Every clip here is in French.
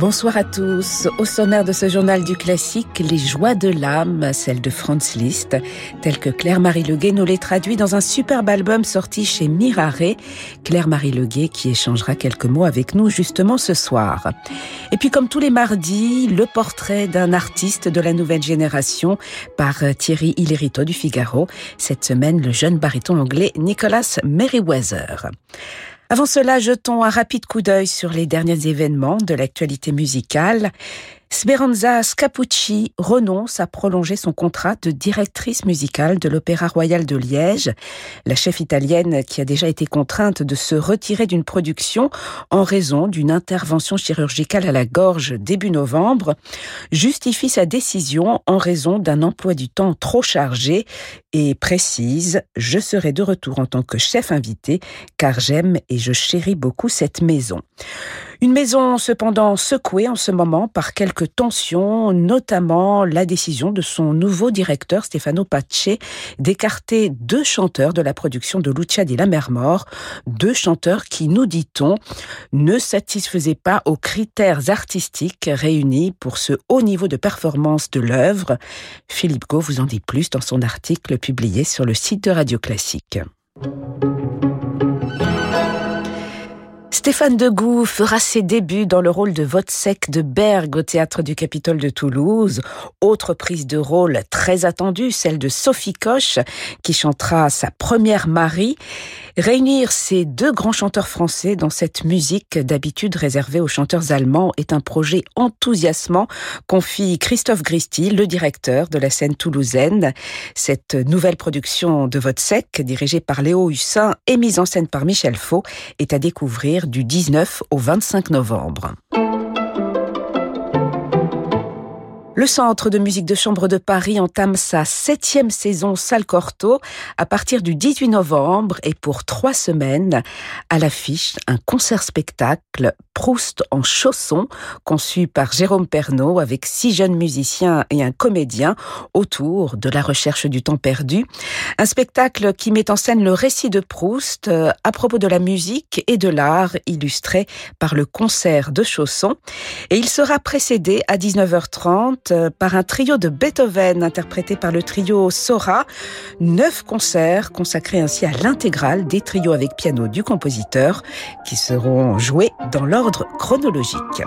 Bonsoir à tous. Au sommaire de ce journal du classique, les joies de l'âme, celles de Franz Liszt, telles que Claire-Marie Leguet nous les traduit dans un superbe album sorti chez Mirare. Claire-Marie Leguet qui échangera quelques mots avec nous justement ce soir. Et puis comme tous les mardis, le portrait d'un artiste de la nouvelle génération par Thierry Hillerito du Figaro. Cette semaine, le jeune baryton anglais Nicholas Merriweather. Avant cela, jetons un rapide coup d'œil sur les derniers événements de l'actualité musicale. Speranza Scapucci renonce à prolonger son contrat de directrice musicale de l'Opéra Royal de Liège. La chef italienne, qui a déjà été contrainte de se retirer d'une production en raison d'une intervention chirurgicale à la gorge début novembre, justifie sa décision en raison d'un emploi du temps trop chargé et précise « Je serai de retour en tant que chef invité car j'aime et je chéris beaucoup cette maison ». Une maison cependant secouée en ce moment par quelques tensions, notamment la décision de son nouveau directeur Stefano Pace d'écarter deux chanteurs de la production de Lucia di Lammermoor, deux chanteurs qui, nous dit-on, ne satisfaisaient pas aux critères artistiques réunis pour ce haut niveau de performance de l'œuvre. Philippe Gau vous en dit plus dans son article publié sur le site de Radio Classique. Stéphane Degout fera ses débuts dans le rôle de Vodsec de Berg au théâtre du Capitole de Toulouse. Autre prise de rôle très attendue, celle de Sophie Coche, qui chantera sa première Marie. Réunir ces deux grands chanteurs français dans cette musique d'habitude réservée aux chanteurs allemands est un projet enthousiasmant, confie Christophe Gristi, le directeur de la scène toulousaine. Cette nouvelle production de Vodsec, dirigée par Léo Hussin et mise en scène par Michel Faux, est à découvrir du 19 au 25 novembre. Le Centre de musique de chambre de Paris entame sa septième saison Salle Corto à partir du 18 novembre et pour trois semaines à l'affiche un concert-spectacle Proust en chaussons conçu par Jérôme Pernaud avec six jeunes musiciens et un comédien autour de la recherche du temps perdu. Un spectacle qui met en scène le récit de Proust euh, à propos de la musique et de l'art illustré par le concert de chaussons et il sera précédé à 19h30 euh, par un trio de Beethoven interprété par le trio Sora. Neuf concerts consacrés ainsi à l'intégrale des trios avec piano du compositeur qui seront joués dans l'ordre chronologique.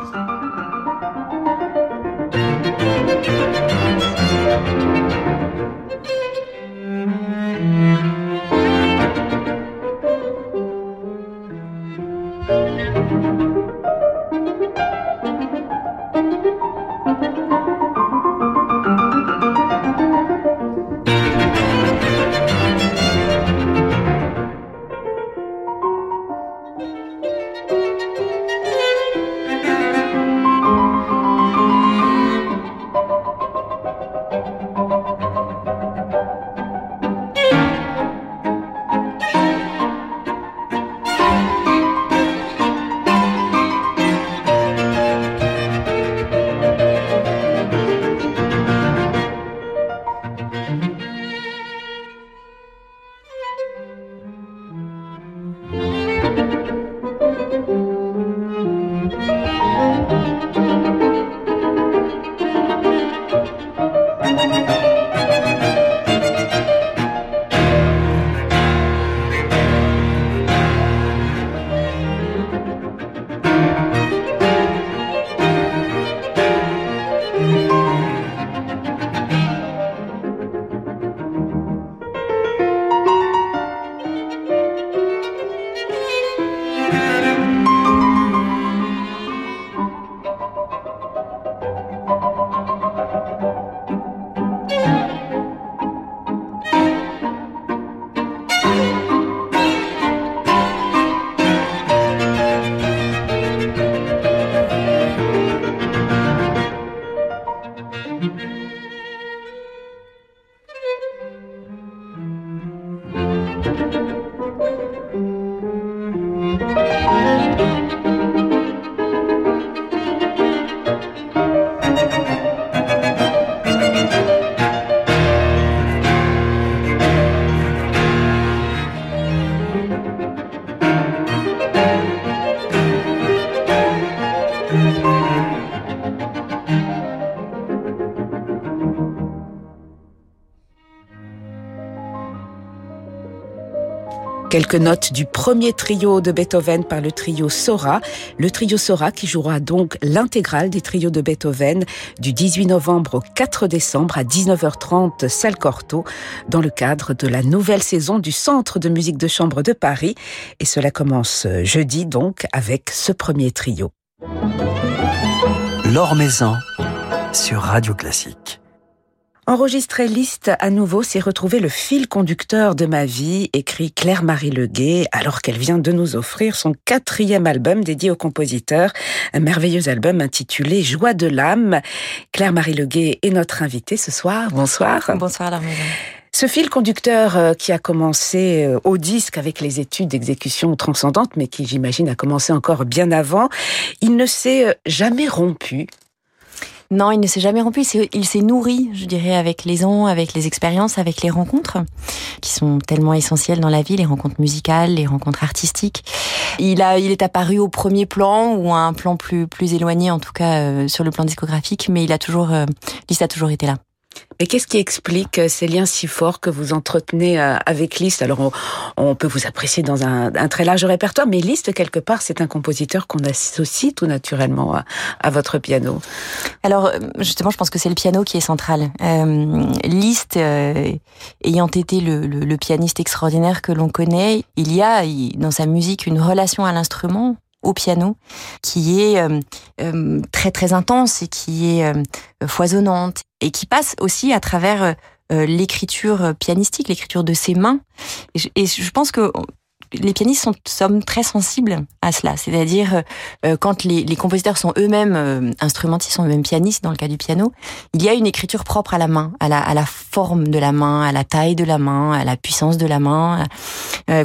Quelques notes du premier trio de Beethoven par le trio Sora. Le trio Sora qui jouera donc l'intégrale des trios de Beethoven du 18 novembre au 4 décembre à 19h30 salle Corto dans le cadre de la nouvelle saison du Centre de musique de chambre de Paris. Et cela commence jeudi donc avec ce premier trio. L'Or Maison sur Radio Classique. Enregistrer liste à nouveau, c'est retrouver le fil conducteur de ma vie, écrit Claire-Marie Leguet, alors qu'elle vient de nous offrir son quatrième album dédié au compositeur, un merveilleux album intitulé Joie de l'âme. Claire-Marie Leguet est notre invitée ce soir. Bonsoir. Bonsoir, ce fil conducteur euh, qui a commencé euh, au disque avec les études d'exécution transcendante, mais qui j'imagine a commencé encore bien avant, il ne s'est euh, jamais rompu. Non, il ne s'est jamais rompu. Il s'est nourri, je dirais, avec les ans, avec les expériences, avec les rencontres, qui sont tellement essentielles dans la vie, les rencontres musicales, les rencontres artistiques. Il a, il est apparu au premier plan ou à un plan plus plus éloigné, en tout cas euh, sur le plan discographique, mais il a toujours, euh, a toujours été là. Mais qu'est-ce qui explique euh, ces liens si forts que vous entretenez euh, avec Liszt? Alors, on, peut vous apprécier dans un, très large répertoire, mais Liszt, quelque part, c'est un compositeur qu'on associe tout naturellement à, votre piano. Alors, euh, justement, je pense que c'est le piano qui est central. Liszt, ayant été le, pianiste extraordinaire que l'on connaît, il y a dans sa musique une relation à l'instrument au piano, qui est euh, euh, très très intense et qui est euh, foisonnante et qui passe aussi à travers l'écriture pianistique, l'écriture de ses mains. et je pense que les pianistes sont, sommes très sensibles à cela. C'est-à-dire, euh, euh, quand les, compositeurs sont eux-mêmes euh, instrumentistes, sont eux-mêmes pianistes dans le cas du piano, il y a une écriture propre à la main, à la, à la forme de la main, à la taille de la main, à la puissance de la main.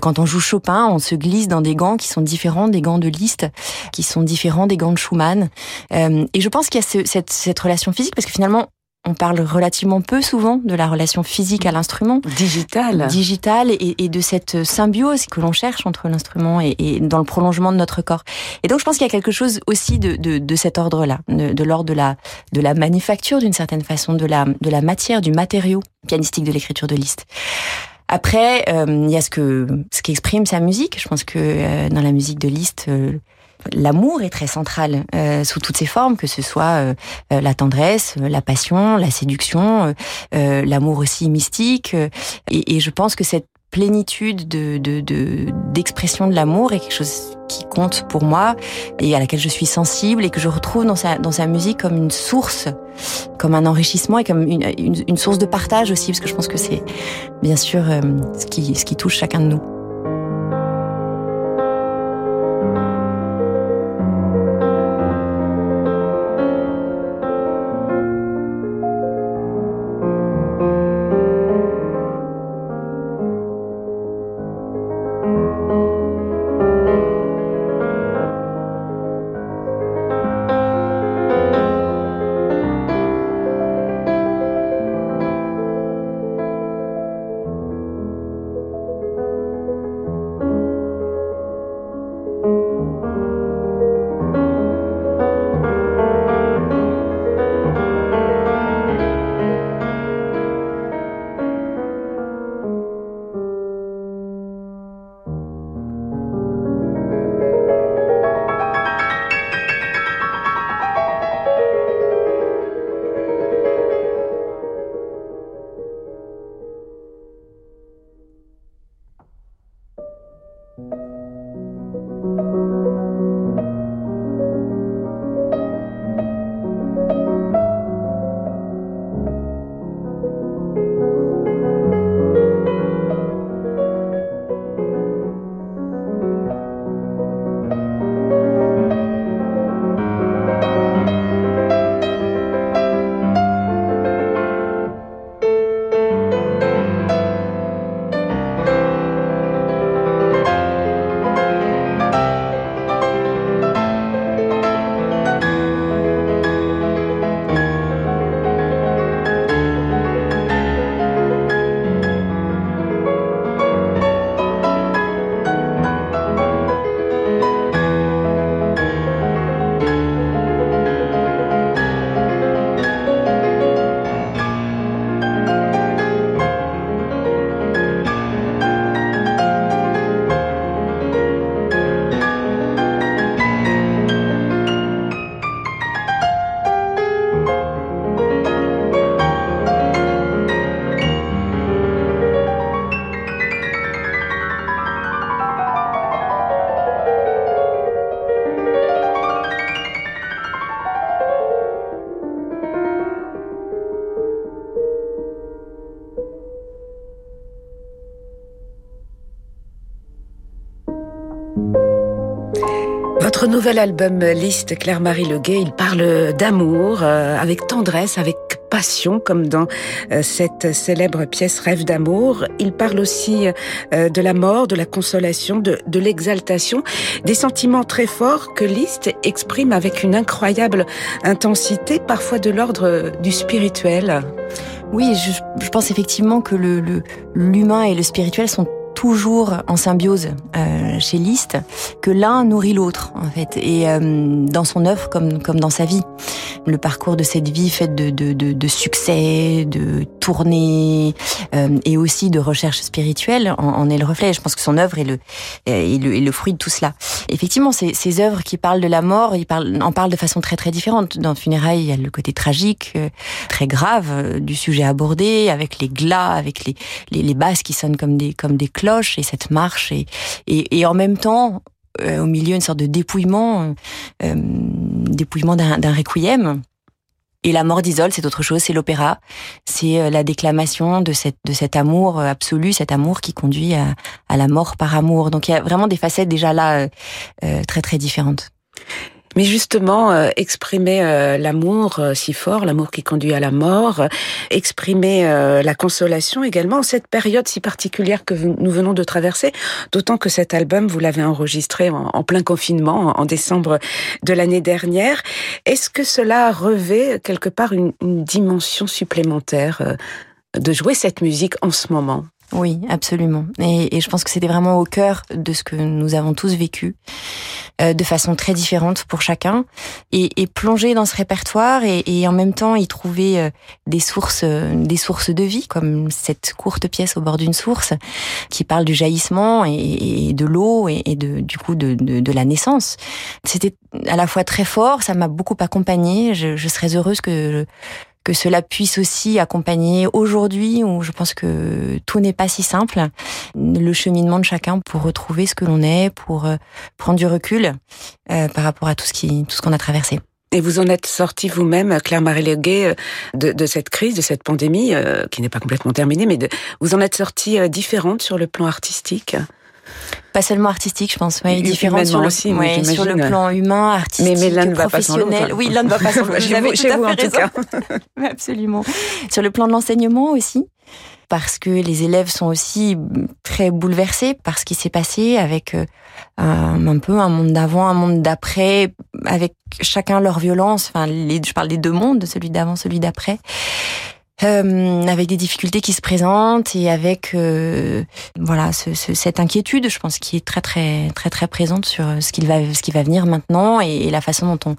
quand on joue Chopin, on se glisse dans des gants qui sont différents des gants de Liszt, qui sont différents des gants de Schumann. et je pense qu'il y a cette, cette relation physique, parce que finalement, on parle relativement peu souvent de la relation physique à l'instrument. Digital. Digital et, de cette symbiose que l'on cherche entre l'instrument et, dans le prolongement de notre corps. Et donc je pense qu'il y a quelque chose aussi de, cet ordre-là, de, l'ordre de la, de la manufacture d'une certaine façon, de la, de la matière, du matériau pianistique de l'écriture de Liszt. Après, euh, il y a ce que ce qui exprime sa musique. Je pense que euh, dans la musique de Liszt, euh, l'amour est très central euh, sous toutes ses formes, que ce soit euh, euh, la tendresse, la passion, la séduction, l'amour aussi mystique. Et, et, je pense que cette plénitude de d'expression de, de l'amour est quelque chose qui compte pour moi et à laquelle je suis sensible et que je retrouve dans sa dans sa musique comme une source, comme un enrichissement et comme une, une, une source de partage aussi parce que je pense que c'est bien sûr ce qui ce qui touche chacun de nous. Nouvel album Liste, Claire-Marie Leguet, il parle d'amour euh, avec tendresse, avec passion, comme dans euh, cette célèbre pièce Rêve d'amour. Il parle aussi euh, de la mort, de la consolation, de, de l'exaltation, des sentiments très forts que Liszt exprime avec une incroyable intensité, parfois de l'ordre du spirituel. Oui, je, je, pense effectivement que l'humain et le spirituel sont toujours en symbiose euh, chez Liszt, que l'un nourrit l'autre en fait, et euh, dans son œuvre comme comme dans sa vie. Le parcours de cette vie faite de, de, de, succès, de tournées euh, et aussi de recherche spirituelle en, est le reflet. Je pense que son œuvre est le, est le, est le fruit de tout cela. Effectivement, ces, ces œuvres qui parlent de la mort, il parle, en parlent de façon très très différente. Dans Funérailles, il y a le côté tragique, euh, très grave euh, du sujet abordé, avec les glas, avec les, les, basses qui sonnent comme des comme des cloches et cette marche et, et, en même temps euh, au milieu une sorte de dépouillement, euh, dépouillement d'un requiem. Et la mort d'Isole, c'est autre chose, c'est l'opéra, c'est euh, la déclamation de, cette, de cet amour absolu, cet amour qui conduit à, à la mort par amour. Donc il y a vraiment des facettes déjà là euh, très très différentes. Mais justement, euh, exprimer euh, l'amour euh, si fort, l'amour qui conduit à la mort, exprimer la consolation également, cette période si particulière que nous venons de traverser, d'autant que cet album, vous l'avez enregistré en, plein confinement, en, décembre de l'année dernière. Est-ce que cela revêt quelque part une, une dimension supplémentaire de jouer cette musique en ce moment? Oui, absolument. Et, et je pense que c'était vraiment au cœur de ce que nous avons tous vécu, euh, de façon très différente pour chacun, et, et plonger dans ce répertoire et, et, en même temps y trouver euh, des sources, euh, des sources de vie, comme cette courte pièce au bord d'une source qui parle du jaillissement et, de l'eau et, de, du coup de, de, de la naissance. C'était à la fois très fort, ça m'a beaucoup accompagnée. Je, je serais heureuse que que cela puisse aussi accompagner aujourd'hui où je pense que tout n'est pas si simple, le cheminement de chacun pour retrouver ce que l'on est, pour euh, prendre du recul euh, par rapport à tout ce qui, tout ce qu'on a traversé. Et vous en êtes sorti vous-même, Claire-Marie Leguet, de, de, cette crise, de cette pandémie, euh, qui n'est pas complètement terminée, mais de, vous en êtes sortie euh, différente sur le plan artistique? Pas seulement artistique, je pense, ouais, différente sur le, aussi, ouais, sur le plan humain, artistique, mais, mais l'un ne va pas sans. Oui, l'un ne va pas sans l'autre. Vous avez tout à raison. Absolument. Sur le plan de l'enseignement aussi, parce que les élèves sont aussi très bouleversés par ce qui s'est passé avec euh, un, un, peu un monde d'avant, un monde d'après, avec chacun leur violence. Enfin, les, je parle des deux mondes, celui d'avant, celui d'après euh, avec des difficultés qui se présentent et avec euh, voilà ce, ce, cette inquiétude, je pense, qui est très très très très présente sur ce qu'il va ce qui va venir maintenant et, la façon dont on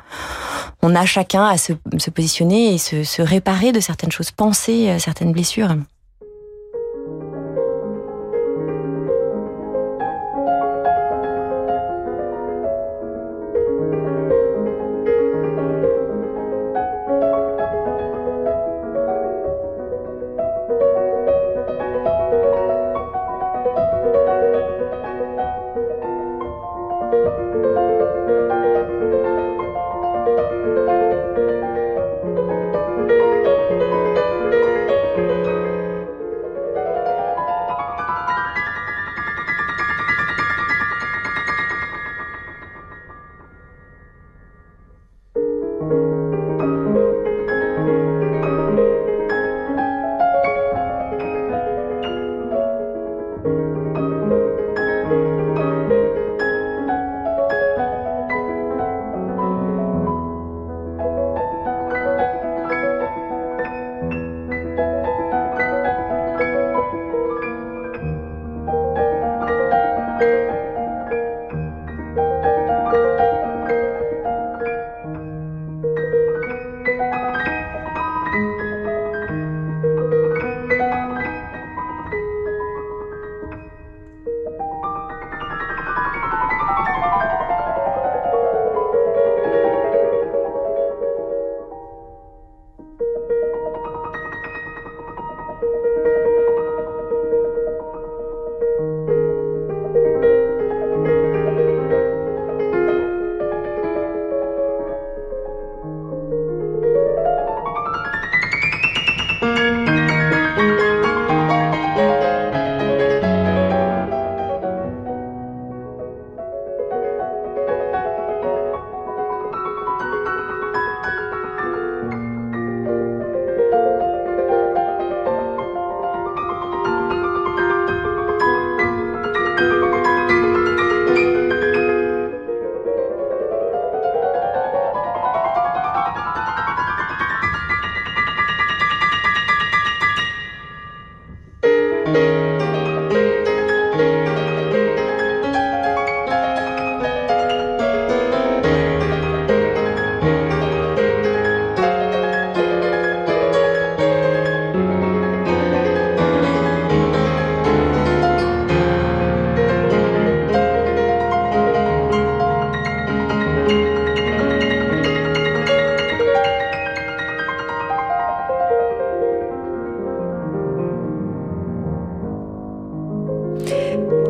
on a chacun à se, se positionner et se, se réparer de certaines choses, penser certaines blessures.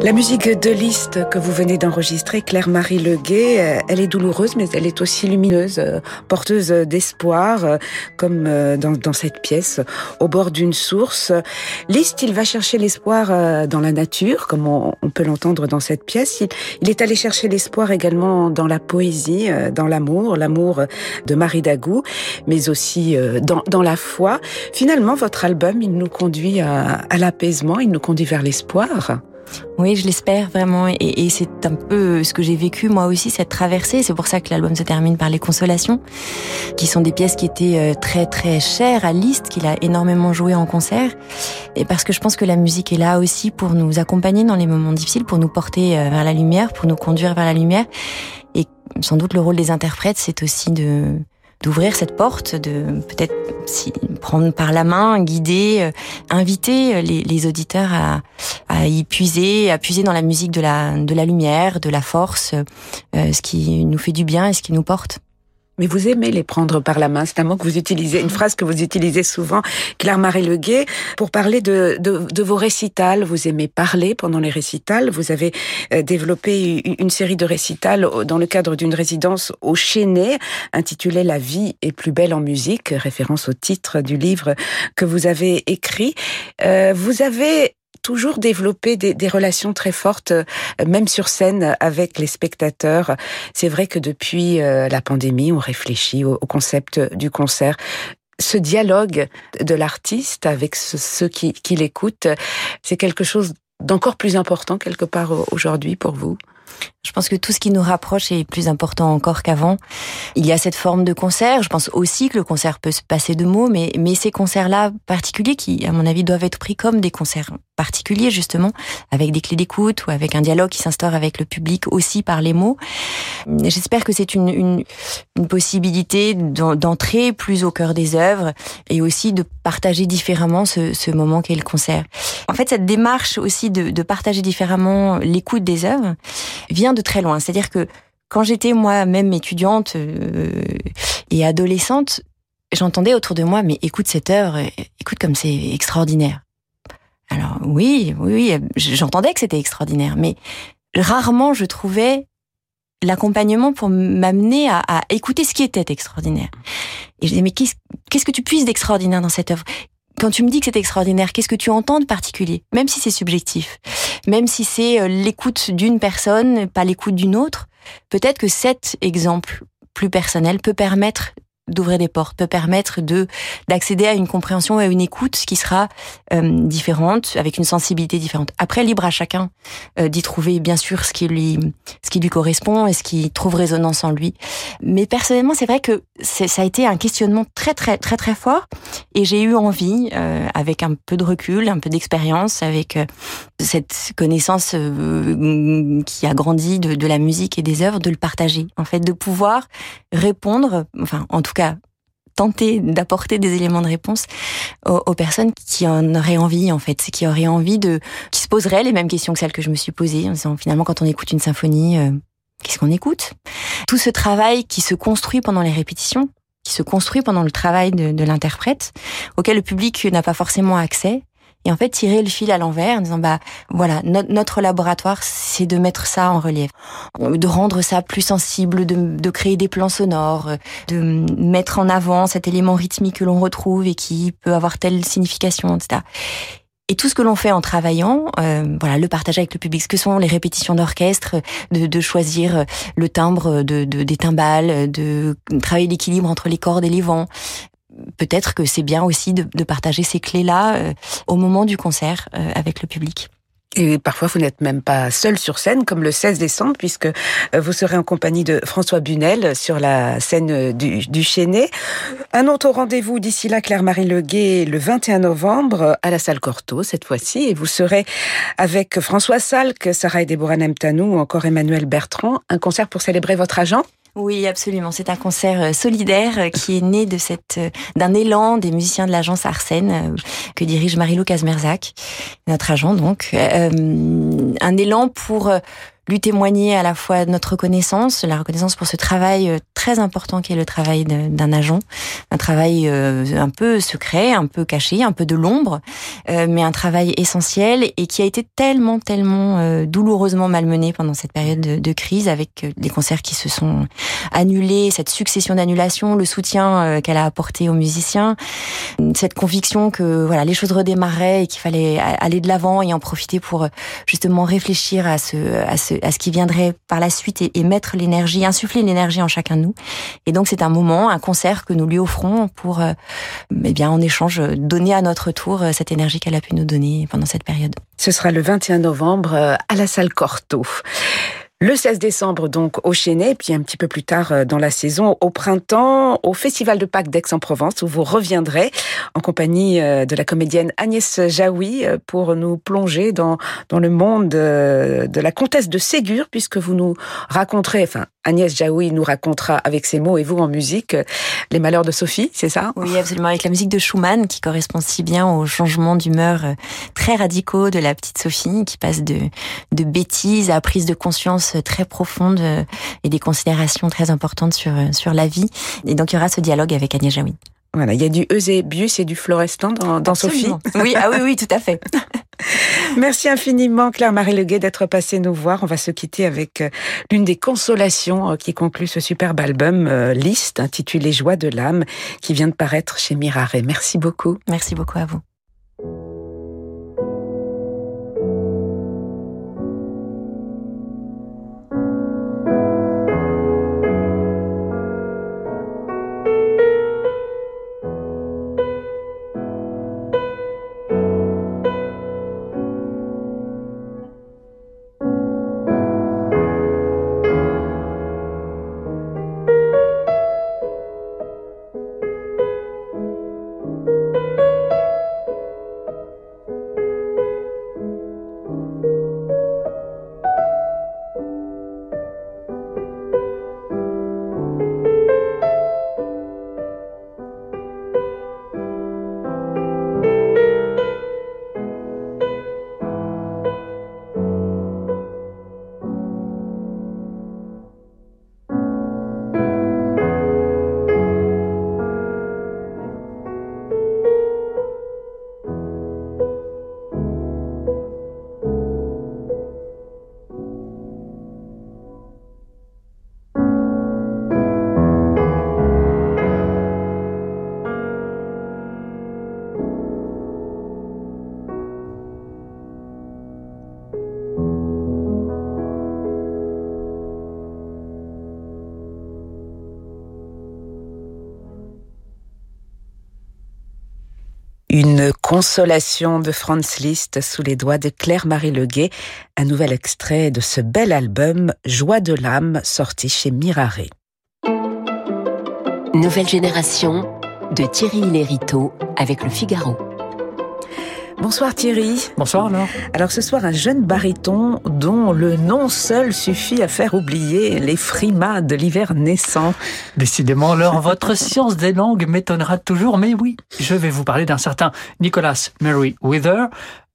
La musique de Liszt que vous venez d'enregistrer, Claire-Marie Leguet, euh, elle est douloureuse, mais elle est aussi lumineuse, euh, porteuse d'espoir, euh, comme dans, dans, cette pièce, au bord d'une source. Liszt, il va chercher l'espoir dans la nature, comme on, peut l'entendre dans cette pièce. Il, est allé chercher l'espoir également dans la poésie, dans l'amour, l'amour de Marie Dagou, mais aussi dans, dans la foi. Finalement, votre album, il nous conduit à, à l'apaisement, il nous conduit vers l'espoir. Oui, je l'espère vraiment. Et, c'est un peu ce que j'ai vécu moi aussi, cette traversée. C'est pour ça que l'album se termine par Les Consolations, qui sont des pièces qui étaient euh, très très chères à Liszt, qu'il a énormément joué en concert. Et parce que je pense que la musique est là aussi pour nous accompagner dans les moments difficiles, pour nous porter euh, vers la lumière, pour nous conduire vers la lumière. Et sans doute le rôle des interprètes, c'est aussi de d'ouvrir cette porte, de peut-être prendre par la main, guider, euh, inviter euh, les, auditeurs à, y puiser, à puiser dans la musique de la, de la lumière, de la force, euh, ce qui nous fait du bien et ce qui nous porte mais vous aimez les prendre par la main. C'est un mot que vous utilisez, une phrase que vous utilisez souvent, Claire-Marie Leguet, pour parler de, de, de, vos récitals. Vous aimez parler pendant les récitals. Vous avez euh, développé une série de récitals dans le cadre d'une résidence au Chénet, intitulée La vie est plus belle en musique, référence au titre du livre que vous avez écrit. Euh, vous avez toujours développé des, relations très fortes, euh, même sur scène, avec les spectateurs. C'est vrai que depuis euh, la pandémie, on réfléchit au, concept du concert ce dialogue de l'artiste avec ceux qui, qui l'écoutent, c'est quelque chose d'encore plus important quelque part aujourd'hui pour vous? Je pense que tout ce qui nous rapproche est plus important encore qu'avant. Il y a cette forme de concert. Je pense aussi que le concert peut se passer de mots, mais, mais ces concerts-là particuliers, qui, à mon avis, doivent être pris comme des concerts particuliers, justement, avec des clés d'écoute ou avec un dialogue qui s'instaure avec le public aussi par les mots. J'espère que c'est une, une, une, possibilité d'entrer plus au cœur des œuvres et aussi de partager différemment ce, ce moment qu'est le concert. En fait, cette démarche aussi de, de partager différemment l'écoute des œuvres vient de très loin. C'est-à-dire que quand j'étais moi-même étudiante euh, et adolescente, j'entendais autour de moi, mais écoute cette œuvre, écoute comme c'est extraordinaire. Alors oui, oui, j'entendais que c'était extraordinaire, mais rarement je trouvais l'accompagnement pour m'amener à, écouter ce qui était extraordinaire. Et je disais, mais qu'est-ce que tu puisses d'extraordinaire dans cette œuvre? Quand tu me dis que c'est extraordinaire, qu'est-ce que tu entends de particulier? Même si c'est subjectif, même si c'est euh, l'écoute d'une personne, pas l'écoute d'une autre, peut-être que cet exemple plus personnel peut permettre d'ouvrir des portes, peut permettre de d'accéder à une compréhension et à une écoute qui sera euh, différente, avec une sensibilité différente. Après, libre à chacun euh, d'y trouver bien sûr ce qui lui ce qui lui correspond et ce qui trouve résonance en lui. Mais personnellement, c'est vrai que ça a été un questionnement très très très très fort et j'ai eu envie, euh, avec un peu de recul, un peu d'expérience, avec cette connaissance qui a grandi de, de la musique et des œuvres, de le partager. En fait, de pouvoir répondre, enfin en tout cas tenter d'apporter des éléments de réponse aux, personnes qui en auraient envie, en fait, qui auraient envie de, qui se poseraient les mêmes questions que celles que je me suis posées, en disant finalement quand on écoute une symphonie, euh, qu'est-ce qu'on écoute? Tout ce travail qui se construit pendant les répétitions, qui se construit pendant le travail de l'interprète, auquel le public n'a pas forcément accès, et en fait tirer le fil à l'envers en disant bah voilà notre laboratoire c'est de mettre ça en relief. De rendre ça plus sensible de, de créer des plans sonores de mettre en avant cet élément rythmique que l'on retrouve et qui peut avoir telle signification etc et tout ce que l'on fait en travaillant, euh, voilà, le partage avec le public, ce que sont les répétitions d'orchestre, de, de, choisir le timbre de, de, des timbales, de travailler l'équilibre entre les cordes et les vents, peut-être que c'est bien aussi de, partager ces clés-là euh, au moment du concert euh, avec le public. Et parfois, vous n'êtes même pas seul sur scène, comme le 16 décembre, puisque euh, vous serez en compagnie de François Bunel sur la scène du, du Chénet. Un autre rendez-vous d'ici là, Claire-Marie Leguet, le 21 novembre, à la salle Cortot, cette fois-ci. Et vous serez avec François Salk, Sarah Deborah Nemtanou ou encore Emmanuel Bertrand. Un concert pour célébrer votre agent? Oui, absolument. C'est un concert euh, solidaire euh, qui est né de cette euh, d'un élan des musiciens de l'agence Arsène que dirige Marilou Kazmerzak, notre agent donc. un élan pour lui témoigner à la fois notre reconnaissance, la reconnaissance pour ce travail très important qui est le travail d'un agent, un travail un peu secret, un peu caché, un peu de l'ombre, mais un travail essentiel et qui a été tellement, tellement douloureusement malmené pendant cette période de, crise avec des concerts qui se sont annulés, cette succession d'annulations, le soutien qu'elle a apporté aux musiciens, cette conviction que voilà les choses redémarraient et qu'il fallait aller de l'avant et en profiter pour justement réfléchir à ce à ce à ce qui viendrait par la suite et, mettre l'énergie, insuffler l'énergie en chacun de nous. Et donc c'est un moment, un concert que nous lui offrons pour euh, eh bien en échange donner à notre tour euh, cette énergie qu'elle a pu nous donner pendant cette période. Ce sera le 21 novembre euh, à la salle Corto. Le 16 décembre, donc, au Chénet, puis un petit peu plus tard euh, dans la saison, au printemps, au Festival de Pâques d'Aix-en-Provence, où vous reviendrez en compagnie euh, de la comédienne Agnès Jaoui euh, pour nous plonger dans, dans le monde de la comtesse de Ségur, puisque vous nous raconterez, Agnès Jaoui nous racontera avec ses mots et vous en musique les malheurs de Sophie, c'est ça? Oui, absolument, avec la musique de Schumann qui correspond si bien aux changements d'humeur très radicaux de la petite Sophie qui passe de, de bêtises à prise de conscience très profonde euh, et des considérations très importantes sur, euh, sur la vie. Et donc, il y aura ce dialogue avec Agnès Jaoui. Voilà, il y a du Eusébius et du Florestan dans, dans Sophie. Oui, ah oui, oui, tout à fait. Merci infiniment Claire-Marie Leguet d'être passée nous voir. On va se quitter avec euh, l'une des consolations qui conclut ce superbe album Liste intitulé Joie de l'âme qui vient de paraître chez Mirare. Merci beaucoup. Merci beaucoup à vous. Une consolation de Franz Liszt sous les doigts de Claire-Marie Leguet, un nouvel extrait de ce bel album Joie de l'âme sorti chez Mirare. Nouvelle génération de Thierry Lériteau avec le Figaro. Bonsoir Thierry. Bonsoir alors. Alors ce soir, un jeune baryton dont le nom seul suffit à faire oublier les frimas de l'hiver naissant. Décidément, alors votre science des langues m'étonnera toujours, mais oui, je vais vous parler d'un certain Nicholas Mary Wither,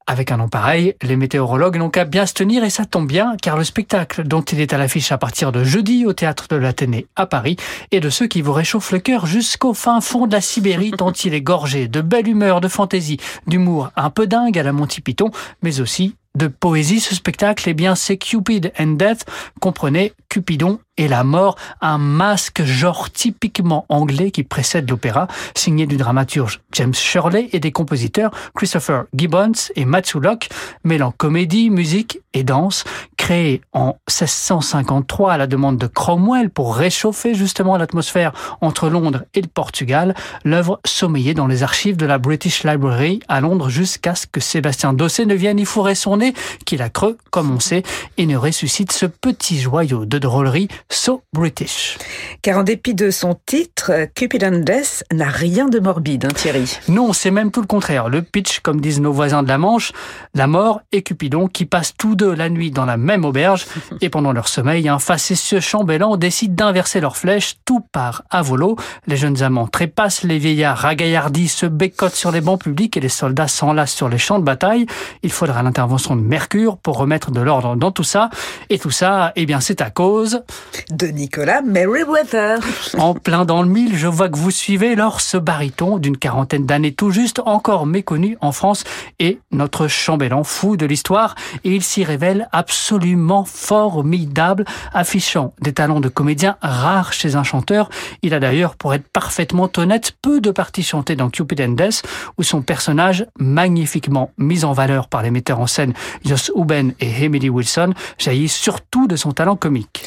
avec un nom pareil, les météorologues n'ont qu'à bien se tenir et ça tombe bien car le spectacle dont il est à l'affiche à partir de jeudi au théâtre de l'Athénée à Paris est de ceux qui vous réchauffent le cœur jusqu'au fin fond de la Sibérie tant il est gorgé de belle humeur, de fantaisie, d'humour un peu dingue à la Monty Python, mais aussi de poésie. Ce spectacle, eh bien, c'est Cupid and Death. Comprenez Cupidon et la mort, un masque genre typiquement anglais qui précède l'opéra, signé du dramaturge James Shirley et des compositeurs Christopher Gibbons et Matthew Locke, mêlant comédie, musique et danse, créé en 1653 à la demande de Cromwell pour réchauffer justement l'atmosphère entre Londres et le Portugal. L'œuvre sommeillait dans les archives de la British Library à Londres jusqu'à ce que Sébastien Dossé ne vienne y fourrer son nez, qu'il a creux, comme on sait, et ne ressuscite ce petit joyau de drôlerie So British. Car en dépit de son titre, Cupid and Death n'a rien de morbide, hein, Thierry. Non, c'est même tout le contraire. Le pitch, comme disent nos voisins de la Manche, la mort et Cupidon qui passent tous deux la nuit dans la même auberge et pendant leur sommeil, un facétieux chambellan décide d'inverser leurs flèches, tout part à volo. Les jeunes amants trépassent, les vieillards ragaillardis se bécotent sur les bancs publics et les soldats s'enlacent sur les champs de bataille. Il faudra l'intervention de Mercure pour remettre de l'ordre dans tout ça. Et tout ça, eh bien, c'est à cause de Nicolas Merriweather. En plein dans le mille, je vois que vous suivez alors ce baryton d'une quarantaine d'années tout juste, encore méconnu en France, et notre chambellan fou de l'histoire. Et il s'y révèle absolument formidable, affichant des talents de comédien rares chez un chanteur. Il a d'ailleurs, pour être parfaitement honnête, peu de parties chantées dans Cupid and Death, où son personnage, magnifiquement mis en valeur par les metteurs en scène Joss Uben et Emily Wilson, jaillit surtout de son talent comique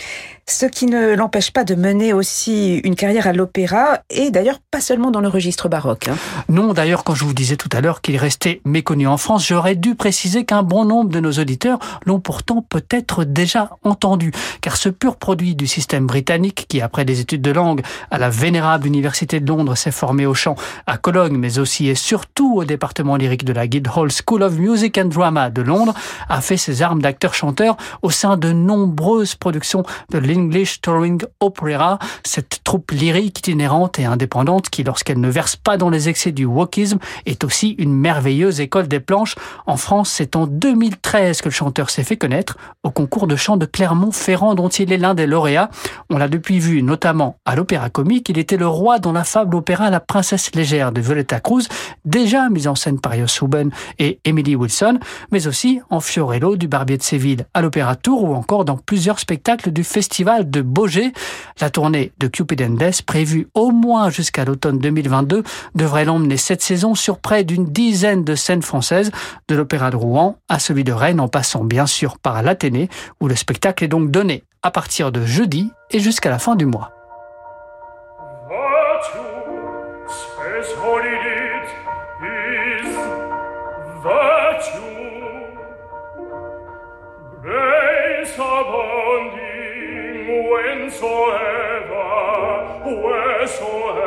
ce qui ne l'empêche pas de mener aussi une carrière à l'opéra, et d'ailleurs pas seulement dans le registre baroque. Hein. Non, d'ailleurs, quand je vous disais tout à l'heure qu'il restait méconnu en France, j'aurais dû préciser qu'un bon nombre de nos auditeurs l'ont pourtant peut-être déjà entendu, car ce pur produit du système britannique, qui après des études de langue à la vénérable Université de Londres s'est formé au chant à Cologne, mais aussi et surtout au département lyrique de la Guildhall School of Music and Drama de Londres, a fait ses armes d'acteur-chanteur au sein de nombreuses productions de English Touring Opera, cette troupe lyrique itinérante et indépendante qui, lorsqu'elle ne verse pas dans les excès du wokisme, est aussi une merveilleuse école des planches. En France, c'est en 2013 que le chanteur s'est fait connaître au concours de chant de Clermont-Ferrand dont il est l'un des lauréats. On l'a depuis vu notamment à l'opéra comique. Il était le roi dans la fable opéra La princesse légère de Violetta Cruz, déjà mise en scène par Jos Huben et Emily Wilson, mais aussi en Fiorello du Barbier de Séville à l'Opéra Tour ou encore dans plusieurs spectacles du Festival de Beaugé. La tournée de Cupid and prévue au moins jusqu'à l'automne 2022, devrait l'emmener cette saison sur près d'une dizaine de scènes françaises, de l'Opéra de Rouen à celui de Rennes, en passant bien sûr par l'Athénée, où le spectacle est donc donné à partir de jeudi et jusqu'à la fin du mois. Whensoever, wheresoever,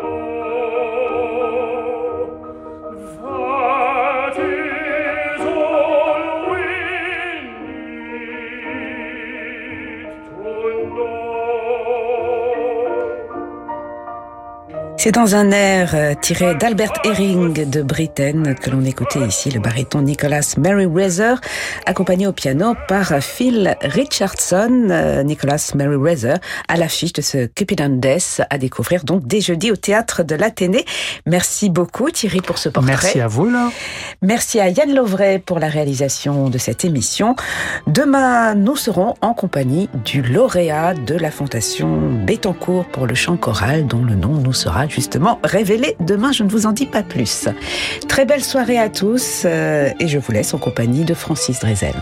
C'est dans un air euh, tiré d'Albert Herring de Britain que l'on écoutait ici le baryton Nicholas Merriweather, accompagné au piano par Phil Richardson. Euh, Nicholas Merriweather à l'affiche de ce Cupid and Death à découvrir donc dès jeudi au théâtre de l'Athénée. Merci beaucoup Thierry pour ce portrait. Merci à vous là. Merci à Yann Lovray pour la réalisation de cette émission. Demain, nous serons en compagnie du lauréat de la Fondation Bettencourt pour le chant choral dont le nom nous sera justement révélé demain. Je ne vous en dis pas plus. Très belle soirée à tous euh, et je vous laisse en compagnie de Francis Drezel.